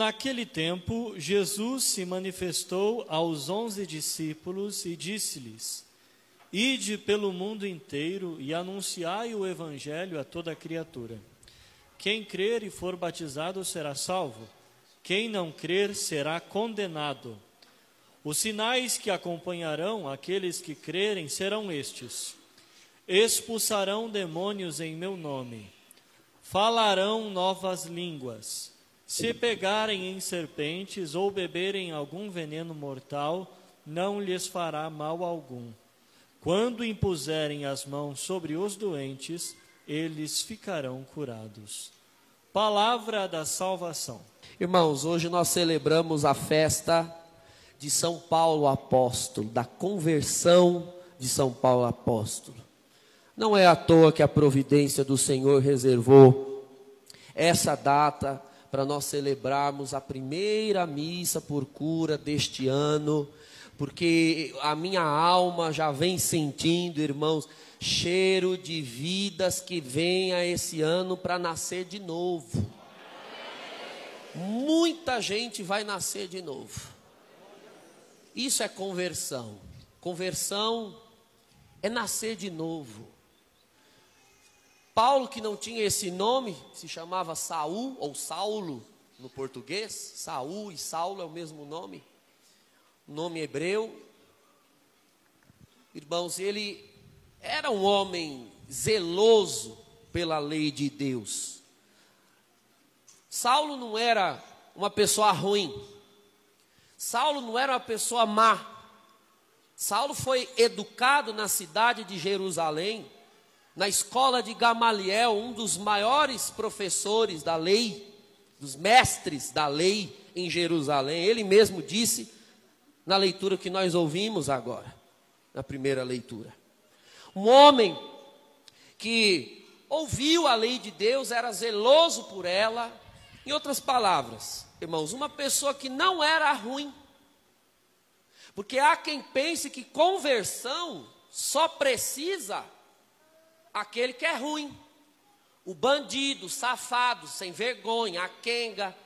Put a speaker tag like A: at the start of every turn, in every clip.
A: Naquele tempo, Jesus se manifestou aos onze discípulos e disse-lhes: Ide pelo mundo inteiro e anunciai o evangelho a toda criatura. Quem crer e for batizado será salvo, quem não crer será condenado. Os sinais que acompanharão aqueles que crerem serão estes: expulsarão demônios em meu nome, falarão novas línguas se pegarem em serpentes ou beberem algum veneno mortal, não lhes fará mal algum. Quando impuserem as mãos sobre os doentes, eles ficarão curados. Palavra da salvação.
B: Irmãos, hoje nós celebramos a festa de São Paulo apóstolo, da conversão de São Paulo apóstolo. Não é à toa que a providência do Senhor reservou essa data para nós celebrarmos a primeira missa por cura deste ano, porque a minha alma já vem sentindo, irmãos, cheiro de vidas que venha esse ano para nascer de novo. Muita gente vai nascer de novo. Isso é conversão. Conversão é nascer de novo. Paulo, que não tinha esse nome, se chamava Saul ou Saulo no português. Saul e Saulo é o mesmo nome, nome hebreu. Irmãos, ele era um homem zeloso pela lei de Deus. Saulo não era uma pessoa ruim. Saulo não era uma pessoa má. Saulo foi educado na cidade de Jerusalém na escola de Gamaliel, um dos maiores professores da lei, dos mestres da lei em Jerusalém. Ele mesmo disse na leitura que nós ouvimos agora, na primeira leitura. Um homem que ouviu a lei de Deus, era zeloso por ela. Em outras palavras, irmãos, uma pessoa que não era ruim. Porque há quem pense que conversão só precisa aquele que é ruim. O bandido, safado, sem vergonha, a quenga,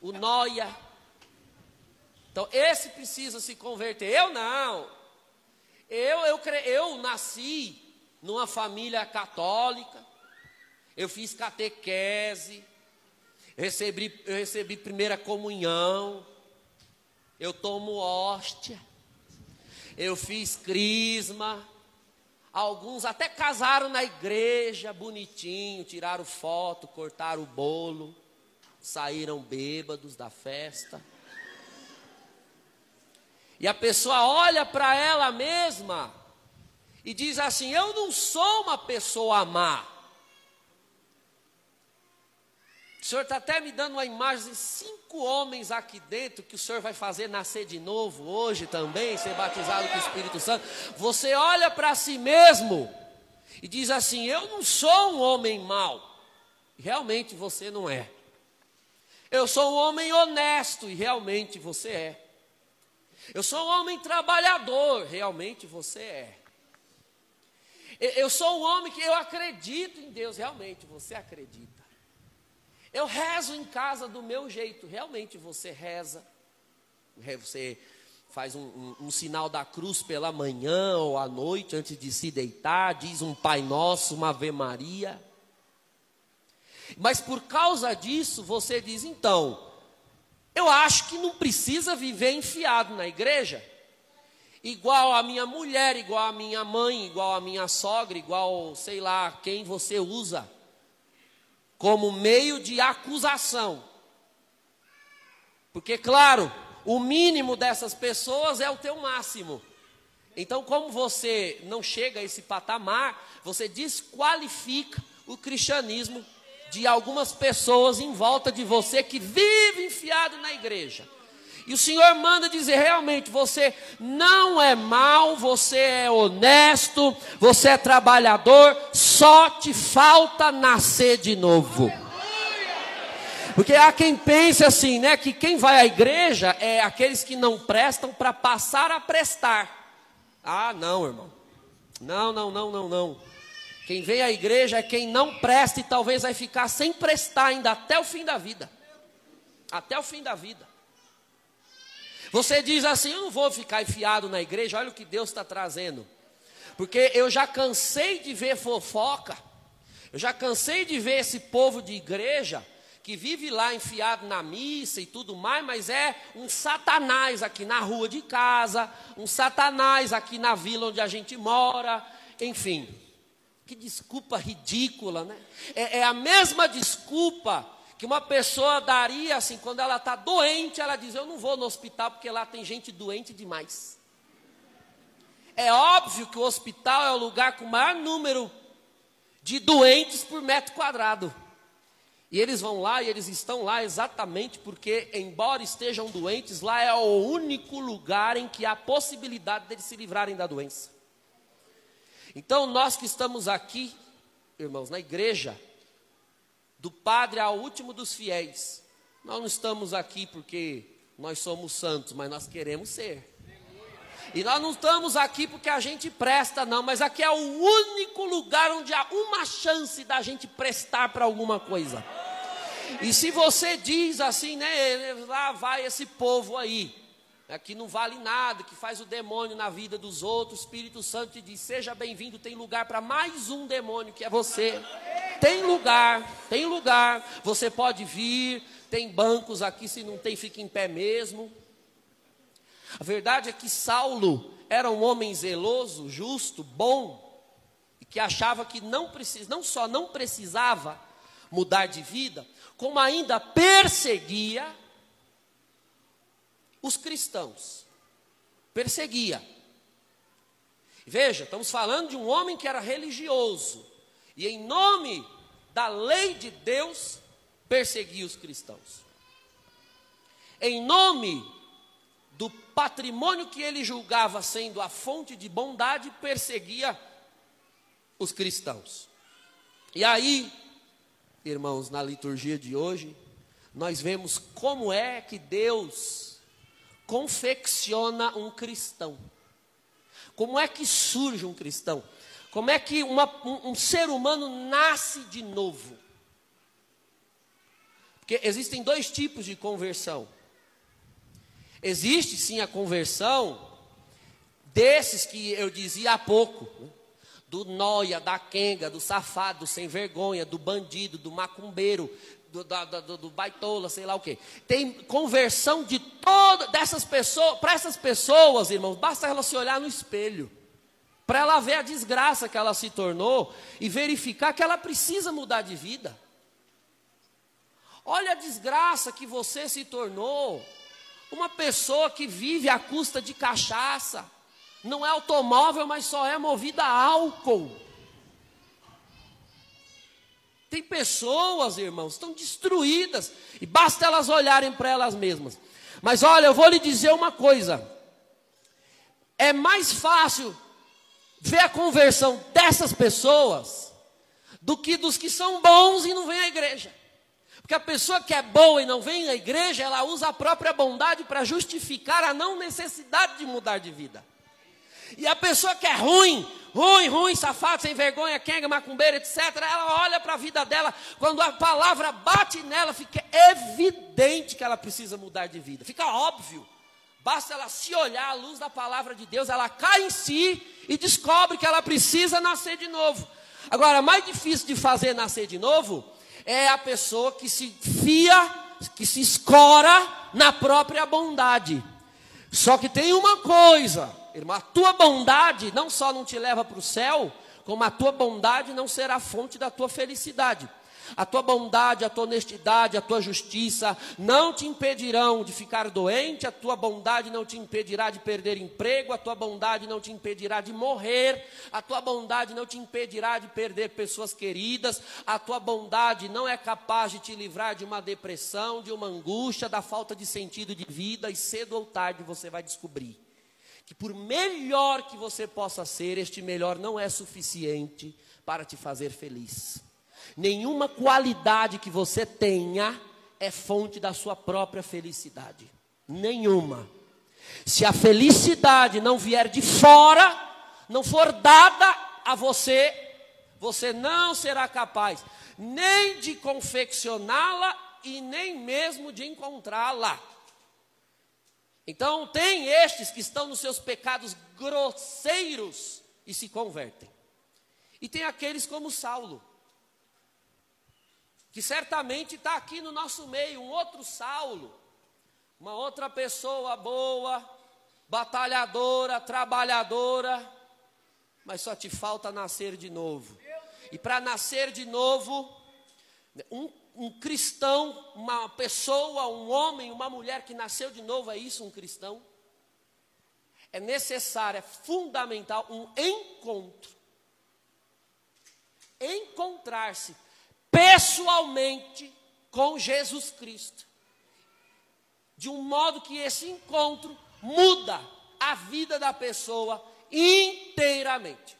B: o noia. Então, esse precisa se converter. Eu não. Eu, eu, eu nasci numa família católica. Eu fiz catequese. Recebi, eu recebi primeira comunhão. Eu tomo hóstia. Eu fiz crisma. Alguns até casaram na igreja, bonitinho, tiraram foto, cortaram o bolo, saíram bêbados da festa. E a pessoa olha para ela mesma e diz assim: Eu não sou uma pessoa má. O senhor está até me dando uma imagem de cinco homens aqui dentro que o senhor vai fazer nascer de novo hoje também, ser batizado com o Espírito Santo. Você olha para si mesmo e diz assim: Eu não sou um homem mau. Realmente você não é. Eu sou um homem honesto e realmente você é. Eu sou um homem trabalhador, realmente você é. Eu sou um homem que eu acredito em Deus, realmente você acredita. Eu rezo em casa do meu jeito. Realmente você reza. Você faz um, um, um, sinal da cruz pela manhã ou à noite antes de se deitar. Diz um Pai Nosso, uma Ave Maria. Mas por causa disso você diz então. Eu acho que não precisa viver enfiado na igreja. Igual a minha mulher, igual a minha mãe, igual a minha sogra, igual sei lá quem você usa como meio de acusação. Porque, claro, o mínimo dessas pessoas é o teu máximo. Então, como você não chega a esse patamar, você desqualifica o cristianismo de algumas pessoas em volta de você que vivem enfiado na igreja. E o Senhor manda dizer: realmente, você não é mal, você é honesto, você é trabalhador, só te falta nascer de novo. Porque há quem pense assim, né, que quem vai à igreja é aqueles que não prestam para passar a prestar. Ah, não, irmão. Não, não, não, não, não. Quem vem à igreja é quem não presta e talvez vai ficar sem prestar ainda até o fim da vida. Até o fim da vida. Você diz assim: Eu não vou ficar enfiado na igreja, olha o que Deus está trazendo. Porque eu já cansei de ver fofoca, eu já cansei de ver esse povo de igreja que vive lá enfiado na missa e tudo mais, mas é um satanás aqui na rua de casa, um satanás aqui na vila onde a gente mora, enfim. Que desculpa ridícula, né? É, é a mesma desculpa que uma pessoa daria assim, quando ela está doente, ela diz: Eu não vou no hospital porque lá tem gente doente demais. É óbvio que o hospital é o lugar com o maior número de doentes por metro quadrado. E eles vão lá e eles estão lá exatamente porque, embora estejam doentes, lá é o único lugar em que há possibilidade deles se livrarem da doença. Então, nós que estamos aqui, irmãos, na igreja, do padre ao último dos fiéis, nós não estamos aqui porque nós somos santos, mas nós queremos ser. E nós não estamos aqui porque a gente presta, não, mas aqui é o único lugar onde há uma chance da gente prestar para alguma coisa. E se você diz assim, né, lá vai esse povo aí, né, que não vale nada, que faz o demônio na vida dos outros, o Espírito Santo te diz: seja bem-vindo, tem lugar para mais um demônio que é você. Tem lugar, tem lugar, você pode vir, tem bancos aqui, se não tem, fica em pé mesmo. A verdade é que Saulo era um homem zeloso, justo, bom, e que achava que não, precis, não só não precisava mudar de vida, como ainda perseguia os cristãos. Perseguia. Veja, estamos falando de um homem que era religioso e, em nome da lei de Deus, perseguia os cristãos. Em nome do patrimônio que ele julgava sendo a fonte de bondade, perseguia os cristãos. E aí, irmãos, na liturgia de hoje, nós vemos como é que Deus confecciona um cristão. Como é que surge um cristão? Como é que uma, um, um ser humano nasce de novo? Porque existem dois tipos de conversão. Existe sim a conversão desses que eu dizia há pouco, né? do noia, da quenga, do safado, do sem vergonha, do bandido, do macumbeiro, do, do, do, do baitola, sei lá o que. Tem conversão de todas dessas pessoas, para essas pessoas, irmãos, basta ela se olhar no espelho, para ela ver a desgraça que ela se tornou e verificar que ela precisa mudar de vida. Olha a desgraça que você se tornou. Uma pessoa que vive à custa de cachaça, não é automóvel, mas só é movida a álcool. Tem pessoas, irmãos, estão destruídas, e basta elas olharem para elas mesmas. Mas olha, eu vou lhe dizer uma coisa: é mais fácil ver a conversão dessas pessoas do que dos que são bons e não vêm à igreja. Porque a pessoa que é boa e não vem à igreja, ela usa a própria bondade para justificar a não necessidade de mudar de vida. E a pessoa que é ruim, ruim, ruim, safado, sem vergonha, quenga, macumbeira, etc., ela olha para a vida dela, quando a palavra bate nela, fica evidente que ela precisa mudar de vida. Fica óbvio. Basta ela se olhar à luz da palavra de Deus, ela cai em si e descobre que ela precisa nascer de novo. Agora, mais difícil de fazer nascer de novo é a pessoa que se fia, que se escora na própria bondade. Só que tem uma coisa, irmão, a tua bondade não só não te leva para o céu, como a tua bondade não será fonte da tua felicidade. A tua bondade, a tua honestidade, a tua justiça não te impedirão de ficar doente, a tua bondade não te impedirá de perder emprego, a tua bondade não te impedirá de morrer, a tua bondade não te impedirá de perder pessoas queridas, a tua bondade não é capaz de te livrar de uma depressão, de uma angústia, da falta de sentido de vida, e cedo ou tarde você vai descobrir que por melhor que você possa ser, este melhor não é suficiente para te fazer feliz. Nenhuma qualidade que você tenha é fonte da sua própria felicidade. Nenhuma. Se a felicidade não vier de fora, não for dada a você, você não será capaz nem de confeccioná-la e nem mesmo de encontrá-la. Então, tem estes que estão nos seus pecados grosseiros e se convertem. E tem aqueles como Saulo, que certamente está aqui no nosso meio, um outro Saulo, uma outra pessoa boa, batalhadora, trabalhadora, mas só te falta nascer de novo. E para nascer de novo, um, um, cristão, uma pessoa, um homem, uma mulher que nasceu de novo, é isso um cristão? É necessário, é fundamental um encontro. Encontrar-se pessoalmente com Jesus Cristo. De um modo que esse encontro muda a vida da pessoa inteiramente.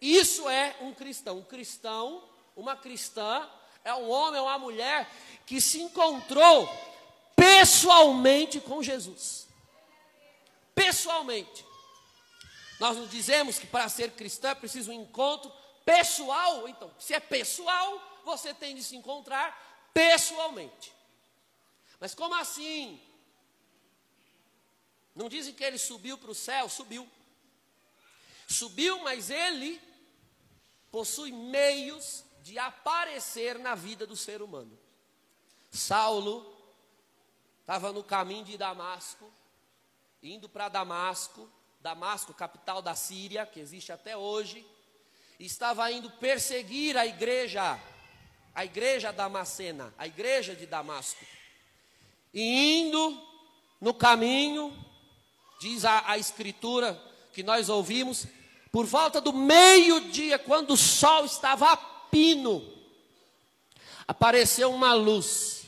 B: Isso é um cristão. Um cristão, uma cristã, é um homem, é uma mulher que se encontrou pessoalmente com Jesus. Pessoalmente. Nós nos dizemos que para ser cristão é preciso um encontro pessoal. Então, se é pessoal, você tem de se encontrar pessoalmente. Mas como assim? Não dizem que ele subiu para o céu? Subiu. Subiu, mas ele possui meios de aparecer na vida do ser humano. Saulo estava no caminho de Damasco, indo para Damasco, Damasco, capital da Síria, que existe até hoje, estava indo perseguir a igreja, a igreja damascena, a igreja de Damasco. E indo no caminho, diz a, a escritura que nós ouvimos, por volta do meio-dia, quando o sol estava pino, apareceu uma luz.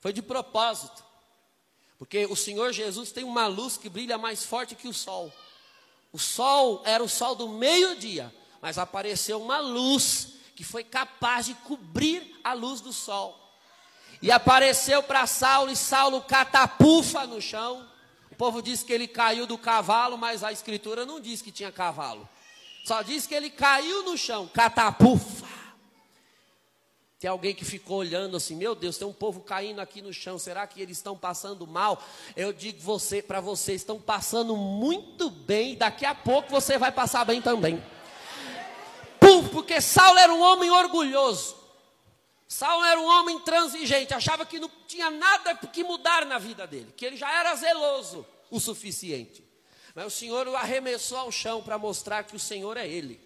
B: Foi de propósito, porque o Senhor Jesus tem uma luz que brilha mais forte que o sol. O sol era o sol do meio-dia, mas apareceu uma luz que foi capaz de cobrir a luz do sol. E apareceu para Saulo, e Saulo catapufa no chão povo diz que ele caiu do cavalo, mas a escritura não diz que tinha cavalo. Só diz que ele caiu no chão, catapufa. Tem alguém que ficou olhando assim, meu Deus, tem um povo caindo aqui no chão, será que eles estão passando mal? Eu digo você, para você, estão passando muito bem, daqui a pouco você vai passar bem também. porque Saulo era um homem orgulhoso. Saulo era um homem intransigente, achava que não tinha nada que mudar na vida dele, que ele já era zeloso o suficiente. Mas o Senhor o arremessou ao chão para mostrar que o Senhor é ele.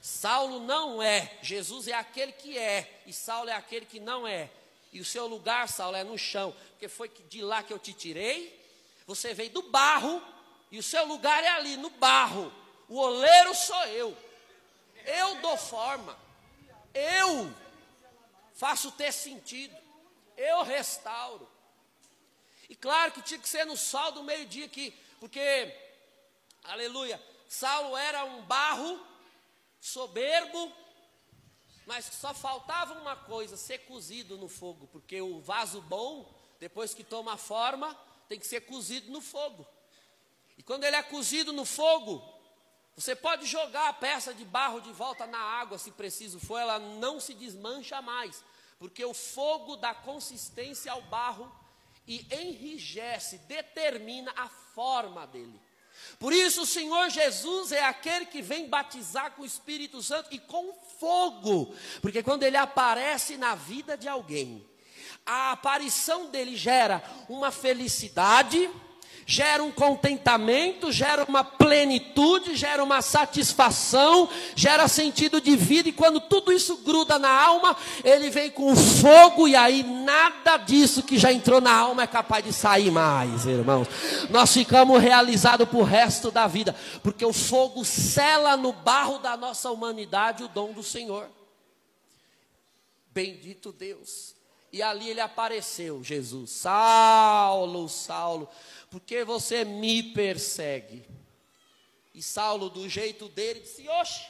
B: Saulo não é, Jesus é aquele que é, e Saulo é aquele que não é. E o seu lugar, Saulo, é no chão, porque foi de lá que eu te tirei. Você veio do barro, e o seu lugar é ali, no barro. O oleiro sou eu. Eu dou forma. Eu faço ter sentido, eu restauro. E claro que tinha que ser no sol do meio-dia aqui, porque, aleluia, Saulo era um barro soberbo, mas só faltava uma coisa, ser cozido no fogo, porque o vaso bom, depois que toma forma, tem que ser cozido no fogo. E quando ele é cozido no fogo, você pode jogar a peça de barro de volta na água, se preciso for, ela não se desmancha mais, porque o fogo dá consistência ao barro e enrijece, determina a forma dele. Por isso, o Senhor Jesus é aquele que vem batizar com o Espírito Santo e com fogo, porque quando ele aparece na vida de alguém, a aparição dele gera uma felicidade, gera um contentamento, gera uma plenitude, gera uma satisfação, gera sentido de vida, e quando tudo isso gruda na alma, ele vem com fogo, e aí nada disso que já entrou na alma é capaz de sair mais, irmãos. Nós ficamos realizados para o resto da vida, porque o fogo cela no barro da nossa humanidade o dom do Senhor. Bendito Deus. E ali ele apareceu, Jesus. Saulo, Saulo porque você me persegue. E Saulo, do jeito dele, disse: Oxe,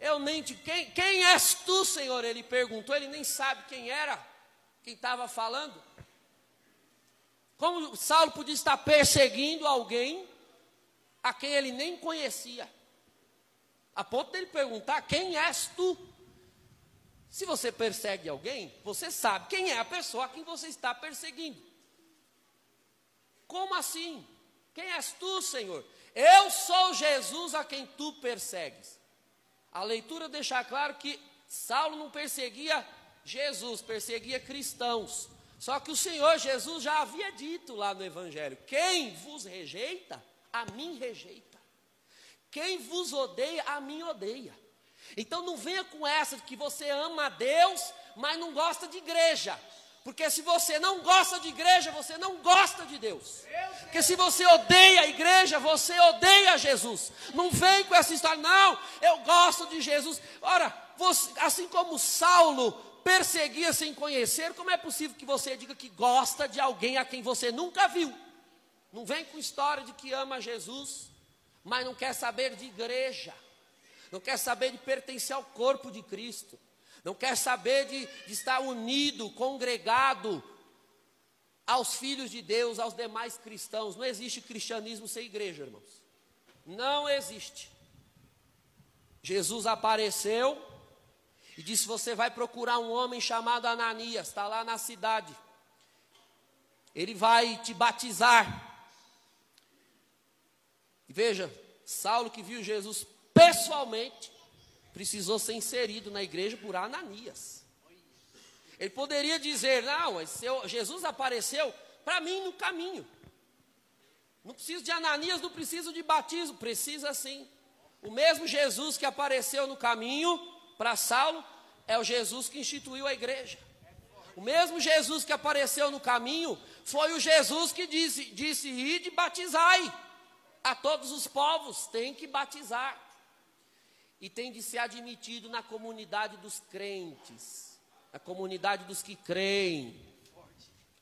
B: eu nem te. Quem, quem és tu, Senhor? Ele perguntou, ele nem sabe quem era, quem estava falando. Como Saulo podia estar perseguindo alguém a quem ele nem conhecia? A ponto dele perguntar: Quem és tu? Se você persegue alguém, você sabe quem é a pessoa a quem você está perseguindo. Como assim? Quem és tu, Senhor? Eu sou Jesus a quem tu persegues. A leitura deixa claro que Saulo não perseguia Jesus, perseguia cristãos. Só que o Senhor Jesus já havia dito lá no Evangelho: quem vos rejeita, a mim rejeita. Quem vos odeia, a mim odeia. Então não venha com essa de que você ama a Deus, mas não gosta de igreja. Porque se você não gosta de igreja, você não gosta de Deus. Porque se você odeia a igreja, você odeia Jesus. Não vem com essa história, não, eu gosto de Jesus. Ora, você, assim como Saulo perseguia sem conhecer, como é possível que você diga que gosta de alguém a quem você nunca viu? Não vem com história de que ama Jesus, mas não quer saber de igreja, não quer saber de pertencer ao corpo de Cristo, não quer saber de, de estar unido, congregado aos filhos de Deus, aos demais cristãos. Não existe cristianismo sem igreja, irmãos. Não existe. Jesus apareceu e disse: Você vai procurar um homem chamado Ananias, está lá na cidade. Ele vai te batizar. E veja, Saulo que viu Jesus pessoalmente, precisou ser inserido na igreja por Ananias. Ele poderia dizer: Não, Jesus apareceu para mim no caminho. Não preciso de Ananias, não preciso de batismo, precisa sim. O mesmo Jesus que apareceu no caminho para Saulo é o Jesus que instituiu a igreja. O mesmo Jesus que apareceu no caminho foi o Jesus que disse: disse ide batizai a todos os povos, tem que batizar. E tem de ser admitido na comunidade dos crentes, na comunidade dos que creem.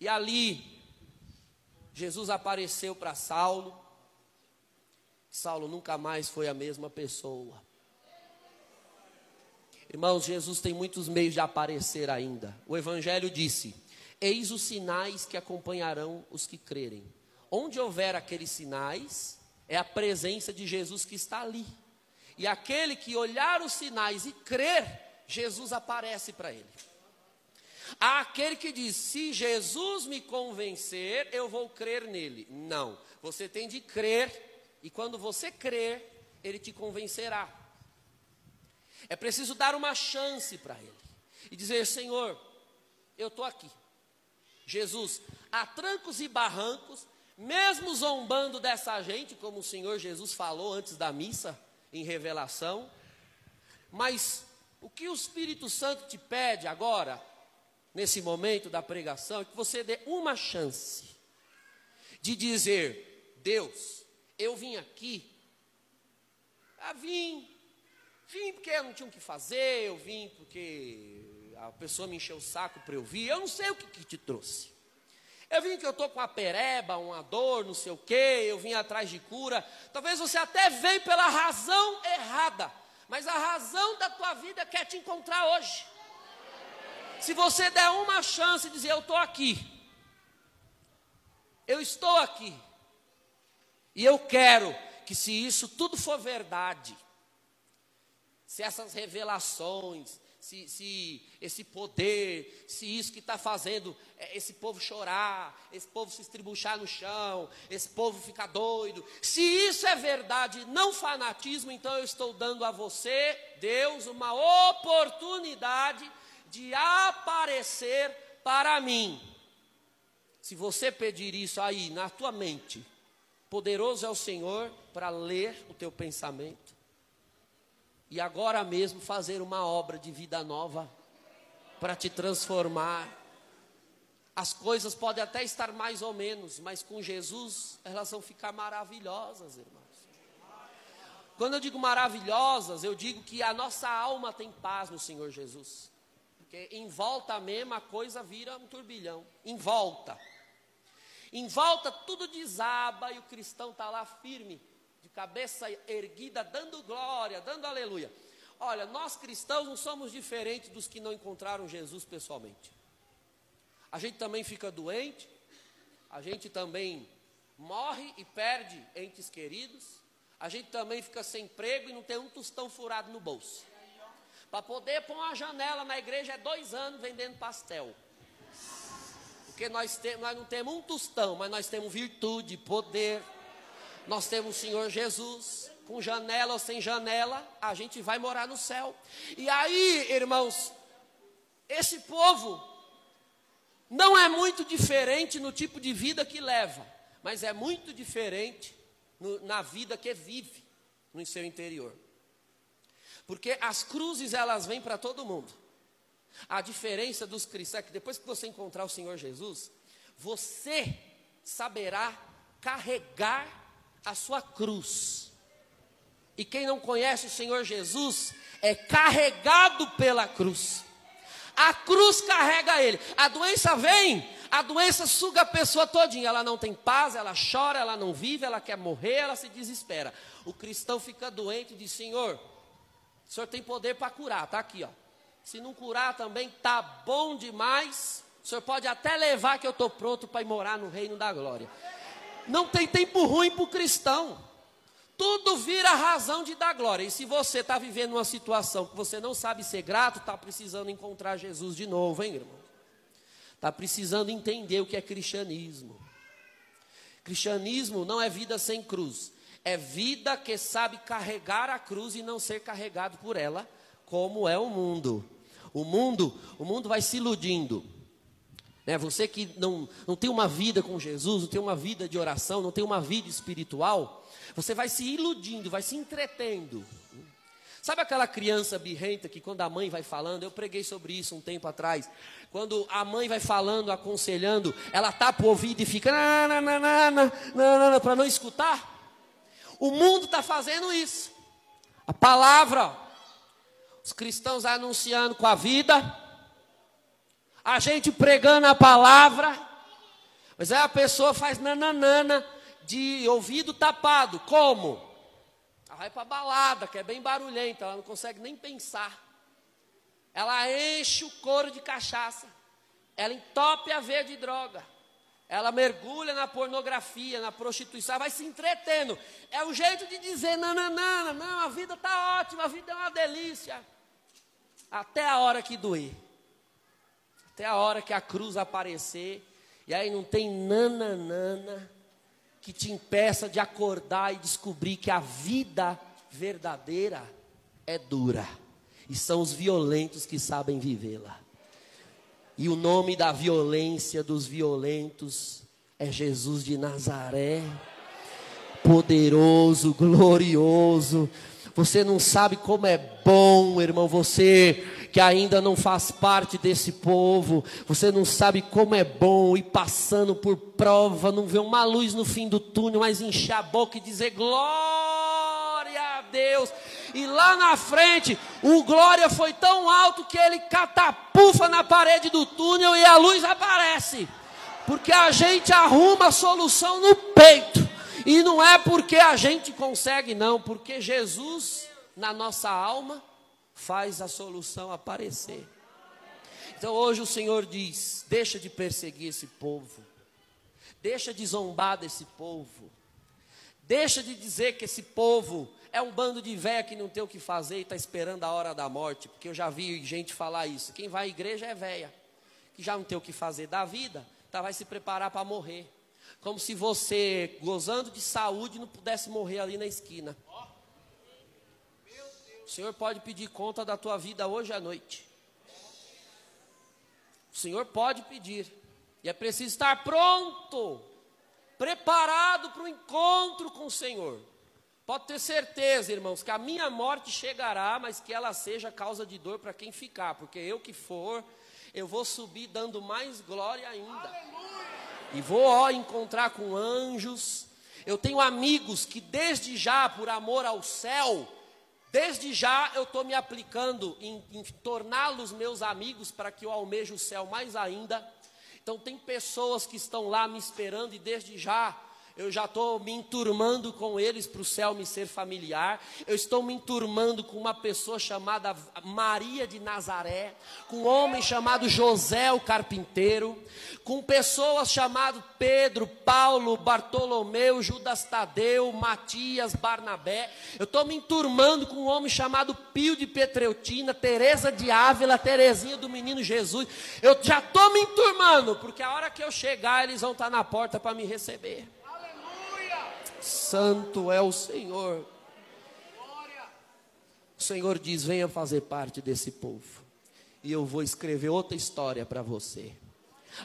B: E ali, Jesus apareceu para Saulo. Saulo nunca mais foi a mesma pessoa. Irmãos, Jesus tem muitos meios de aparecer ainda. O Evangelho disse: Eis os sinais que acompanharão os que crerem. Onde houver aqueles sinais, é a presença de Jesus que está ali. E aquele que olhar os sinais e crer, Jesus aparece para ele. Há aquele que diz: se Jesus me convencer, eu vou crer nele. Não, você tem de crer, e quando você crer, ele te convencerá. É preciso dar uma chance para Ele e dizer: Senhor, eu estou aqui. Jesus, a trancos e barrancos, mesmo zombando dessa gente, como o Senhor Jesus falou antes da missa, em revelação, mas o que o Espírito Santo te pede agora, nesse momento da pregação, é que você dê uma chance de dizer: Deus, eu vim aqui, ah, vim Vim porque eu não tinha o que fazer, eu vim porque a pessoa me encheu o saco para eu vir. Eu não sei o que, que te trouxe. Eu vim que eu estou com uma pereba, uma dor, não sei o quê, eu vim atrás de cura. Talvez você até veio pela razão errada, mas a razão da tua vida quer te encontrar hoje. Se você der uma chance e dizer, eu estou aqui, eu estou aqui, e eu quero que se isso tudo for verdade, se essas revelações, se, se esse poder, se isso que está fazendo é, esse povo chorar, esse povo se estribuchar no chão, esse povo ficar doido, se isso é verdade, não fanatismo, então eu estou dando a você, Deus, uma oportunidade de aparecer para mim. Se você pedir isso aí na tua mente, poderoso é o Senhor para ler o teu pensamento e agora mesmo fazer uma obra de vida nova para te transformar. As coisas podem até estar mais ou menos, mas com Jesus elas vão ficar maravilhosas, irmãos. Quando eu digo maravilhosas, eu digo que a nossa alma tem paz no Senhor Jesus. Porque em volta mesmo a coisa vira um turbilhão. Em volta. Em volta tudo desaba e o cristão está lá firme cabeça erguida, dando glória, dando aleluia. Olha, nós cristãos não somos diferentes dos que não encontraram Jesus pessoalmente. A gente também fica doente, a gente também morre e perde entes queridos, A gente também fica sem emprego e não tem um tostão furado no bolso. Para poder pôr uma janela na igreja é dois anos vendendo pastel. Porque nós, te, nós não temos um tostão, mas nós temos virtude, poder. Nós temos o Senhor Jesus. Com janela ou sem janela, a gente vai morar no céu. E aí, irmãos, esse povo não é muito diferente no tipo de vida que leva, mas é muito diferente no, na vida que vive no seu interior. Porque as cruzes elas vêm para todo mundo. A diferença dos cristãos é que depois que você encontrar o Senhor Jesus, você saberá carregar a sua cruz. E quem não conhece o Senhor Jesus é carregado pela cruz. A cruz carrega ele. A doença vem, a doença suga a pessoa todinha. Ela não tem paz, ela chora, ela não vive, ela quer morrer, ela se desespera. O cristão fica doente e diz: Senhor, o Senhor tem poder para curar, está aqui, ó. Se não curar também, tá bom demais. O Senhor pode até levar que eu estou pronto para ir morar no reino da glória. Não tem tempo ruim para o cristão. Tudo vira razão de dar glória. E se você está vivendo uma situação que você não sabe ser grato, está precisando encontrar Jesus de novo, hein, irmão? Está precisando entender o que é cristianismo. Cristianismo não é vida sem cruz é vida que sabe carregar a cruz e não ser carregado por ela, como é o mundo. O mundo, o mundo vai se iludindo. Né? Você que não, não tem uma vida com Jesus, não tem uma vida de oração, não tem uma vida espiritual, você vai se iludindo, vai se entretendo. Sabe aquela criança birrenta que quando a mãe vai falando, eu preguei sobre isso um tempo atrás. Quando a mãe vai falando, aconselhando, ela tapa o ouvido e fica para não escutar. O mundo está fazendo isso. A palavra, os cristãos anunciando com a vida, a gente pregando a palavra, mas aí a pessoa faz nananana de ouvido tapado. Como? Ela vai para balada, que é bem barulhenta, ela não consegue nem pensar. Ela enche o couro de cachaça. Ela entope a veia de droga. Ela mergulha na pornografia, na prostituição, vai se entretendo. É o jeito de dizer: não, não, não, a vida está ótima, a vida é uma delícia. Até a hora que doer. Até a hora que a cruz aparecer. E aí não tem nananana que te impeça de acordar e descobrir que a vida verdadeira é dura. E são os violentos que sabem vivê-la. E o nome da violência dos violentos é Jesus de Nazaré. Poderoso, glorioso. Você não sabe como é bom, irmão, você que ainda não faz parte desse povo, você não sabe como é bom ir passando por prova, não ver uma luz no fim do túnel, mas encher a boca e dizer glória a Deus. E lá na frente, o glória foi tão alto que ele catapufa na parede do túnel e a luz aparece. Porque a gente arruma a solução no peito. E não é porque a gente consegue, não, porque Jesus, na nossa alma, faz a solução aparecer. Então hoje o Senhor diz: deixa de perseguir esse povo, deixa de zombar desse povo, deixa de dizer que esse povo é um bando de véia que não tem o que fazer e está esperando a hora da morte, porque eu já vi gente falar isso. Quem vai à igreja é véia, que já não tem o que fazer da vida, tá, vai se preparar para morrer. Como se você, gozando de saúde, não pudesse morrer ali na esquina. O Senhor pode pedir conta da tua vida hoje à noite. O Senhor pode pedir. E é preciso estar pronto, preparado para o encontro com o Senhor. Pode ter certeza, irmãos, que a minha morte chegará, mas que ela seja causa de dor para quem ficar, porque eu que for, eu vou subir dando mais glória ainda. Aleluia. E vou ó, encontrar com anjos. Eu tenho amigos que desde já, por amor ao céu, desde já eu estou me aplicando em, em torná-los meus amigos para que eu almeje o céu mais ainda. Então tem pessoas que estão lá me esperando e desde já eu já estou me enturmando com eles para o céu me ser familiar. Eu estou me enturmando com uma pessoa chamada Maria de Nazaré, com um homem chamado José o carpinteiro, com pessoas chamadas Pedro, Paulo, Bartolomeu, Judas Tadeu, Matias, Barnabé. Eu estou me enturmando com um homem chamado Pio de Petreutina, Teresa de Ávila, Terezinha do Menino Jesus. Eu já estou me enturmando, porque a hora que eu chegar, eles vão estar na porta para me receber. Santo é o Senhor. O Senhor diz: venha fazer parte desse povo. E eu vou escrever outra história para você.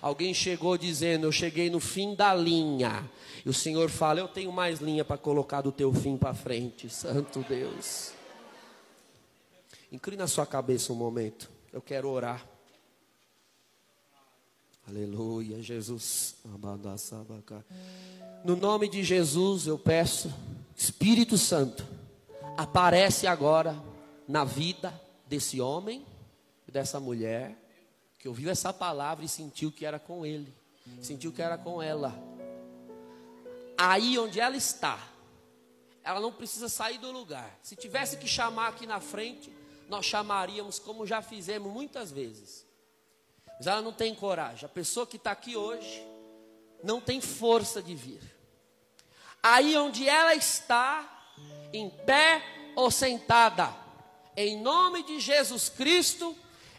B: Alguém chegou dizendo: Eu cheguei no fim da linha. E o Senhor fala: Eu tenho mais linha para colocar do teu fim para frente. Santo Deus. Inclina a sua cabeça um momento. Eu quero orar. Aleluia, Jesus. No nome de Jesus eu peço, Espírito Santo, aparece agora na vida desse homem e dessa mulher que ouviu essa palavra e sentiu que era com ele, sentiu que era com ela. Aí onde ela está, ela não precisa sair do lugar. Se tivesse que chamar aqui na frente, nós chamaríamos como já fizemos muitas vezes. Mas ela não tem coragem. A pessoa que está aqui hoje não tem força de vir aí onde ela está, em pé ou sentada, em nome de Jesus Cristo,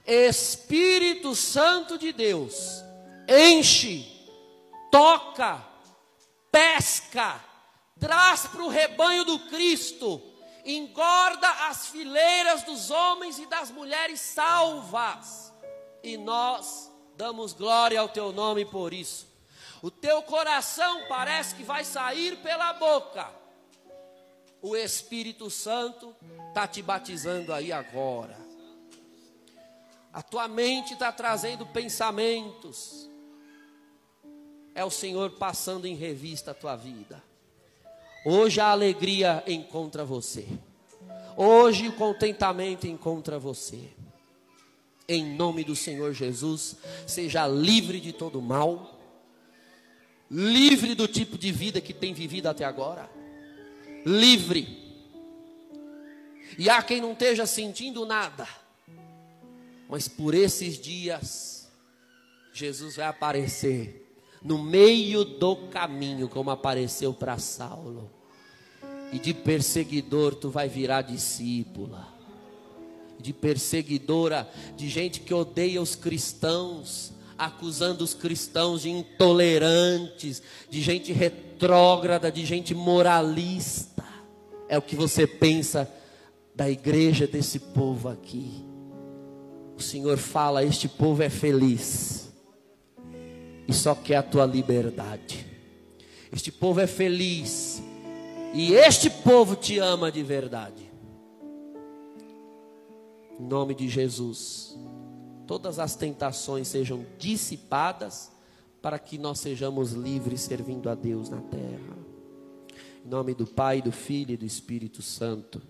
B: Espírito Santo de Deus, enche, toca, pesca, traz para o rebanho do Cristo, engorda as fileiras dos homens e das mulheres salvas, e nós damos glória ao teu nome por isso. O teu coração parece que vai sair pela boca. O Espírito Santo está te batizando aí agora. A tua mente está trazendo pensamentos. É o Senhor passando em revista a tua vida. Hoje a alegria encontra você. Hoje o contentamento encontra você. Em nome do Senhor Jesus, seja livre de todo mal livre do tipo de vida que tem vivido até agora. Livre. E há quem não esteja sentindo nada, mas por esses dias, Jesus vai aparecer no meio do caminho, como apareceu para Saulo. E de perseguidor tu vai virar discípula. De perseguidora, de gente que odeia os cristãos, acusando os cristãos de intolerantes, de gente retrógrada, de gente moralista. É o que você pensa da igreja desse povo aqui. O Senhor fala: Este povo é feliz e só quer a tua liberdade. Este povo é feliz e este povo te ama de verdade. Em nome de Jesus todas as tentações sejam dissipadas, para que nós sejamos livres servindo a Deus na terra. Em nome do Pai, do Filho e do Espírito Santo.